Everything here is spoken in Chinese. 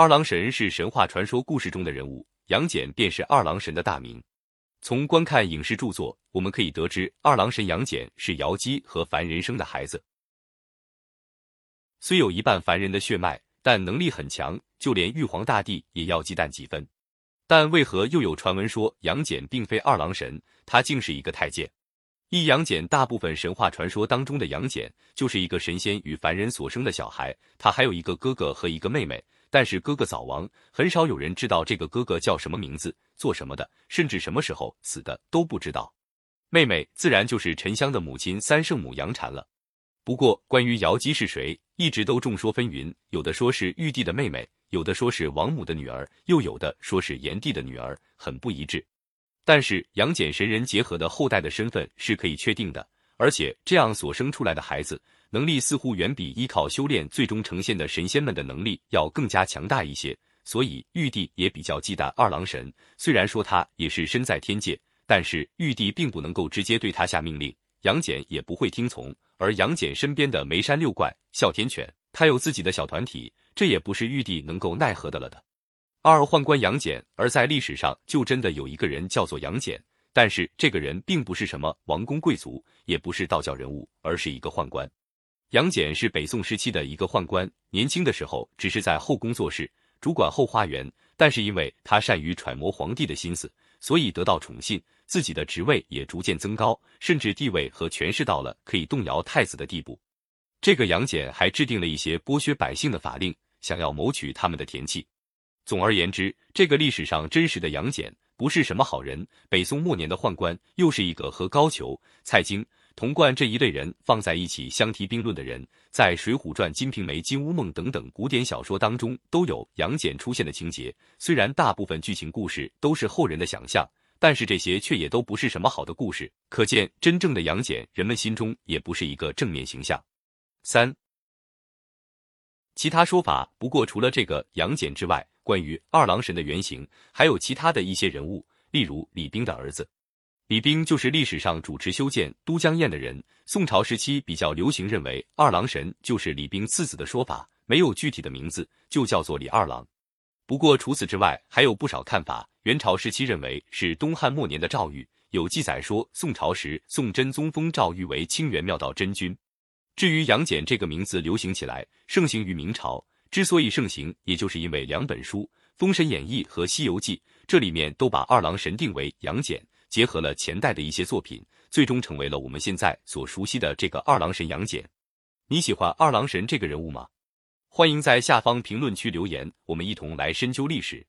二郎神是神话传说故事中的人物，杨戬便是二郎神的大名。从观看影视著作，我们可以得知，二郎神杨戬是瑶姬和凡人生的孩子。虽有一半凡人的血脉，但能力很强，就连玉皇大帝也要忌惮几分。但为何又有传闻说杨戬并非二郎神，他竟是一个太监？一杨戬，大部分神话传说当中的杨戬就是一个神仙与凡人所生的小孩，他还有一个哥哥和一个妹妹。但是哥哥早亡，很少有人知道这个哥哥叫什么名字、做什么的，甚至什么时候死的都不知道。妹妹自然就是沉香的母亲三圣母杨禅了。不过，关于瑶姬是谁，一直都众说纷纭，有的说是玉帝的妹妹，有的说是王母的女儿，又有的说是炎帝的女儿，很不一致。但是杨戬神人结合的后代的身份是可以确定的，而且这样所生出来的孩子。能力似乎远比依靠修炼最终呈现的神仙们的能力要更加强大一些，所以玉帝也比较忌惮二郎神。虽然说他也是身在天界，但是玉帝并不能够直接对他下命令，杨戬也不会听从。而杨戬身边的梅山六怪、哮天犬，他有自己的小团体，这也不是玉帝能够奈何的了的。二宦官杨戬，而在历史上就真的有一个人叫做杨戬，但是这个人并不是什么王公贵族，也不是道教人物，而是一个宦官。杨戬是北宋时期的一个宦官，年轻的时候只是在后宫做事，主管后花园。但是因为他善于揣摩皇帝的心思，所以得到宠信，自己的职位也逐渐增高，甚至地位和权势到了可以动摇太子的地步。这个杨戬还制定了一些剥削百姓的法令，想要谋取他们的田气。总而言之，这个历史上真实的杨戬不是什么好人。北宋末年的宦官，又是一个和高俅、蔡京。童贯这一类人放在一起相提并论的人，在《水浒传》《金瓶梅》《金乌梦》等等古典小说当中都有杨戬出现的情节。虽然大部分剧情故事都是后人的想象，但是这些却也都不是什么好的故事。可见，真正的杨戬，人们心中也不是一个正面形象。三，其他说法，不过除了这个杨戬之外，关于二郎神的原型，还有其他的一些人物，例如李冰的儿子。李冰就是历史上主持修建都江堰的人。宋朝时期比较流行认为二郎神就是李冰次子的说法，没有具体的名字，就叫做李二郎。不过除此之外，还有不少看法。元朝时期认为是东汉末年的赵玉，有记载说宋朝时宋真宗封赵玉为清源妙道真君。至于杨戬这个名字流行起来，盛行于明朝。之所以盛行，也就是因为两本书《封神演义》和《西游记》，这里面都把二郎神定为杨戬。结合了前代的一些作品，最终成为了我们现在所熟悉的这个二郎神杨戬。你喜欢二郎神这个人物吗？欢迎在下方评论区留言，我们一同来深究历史。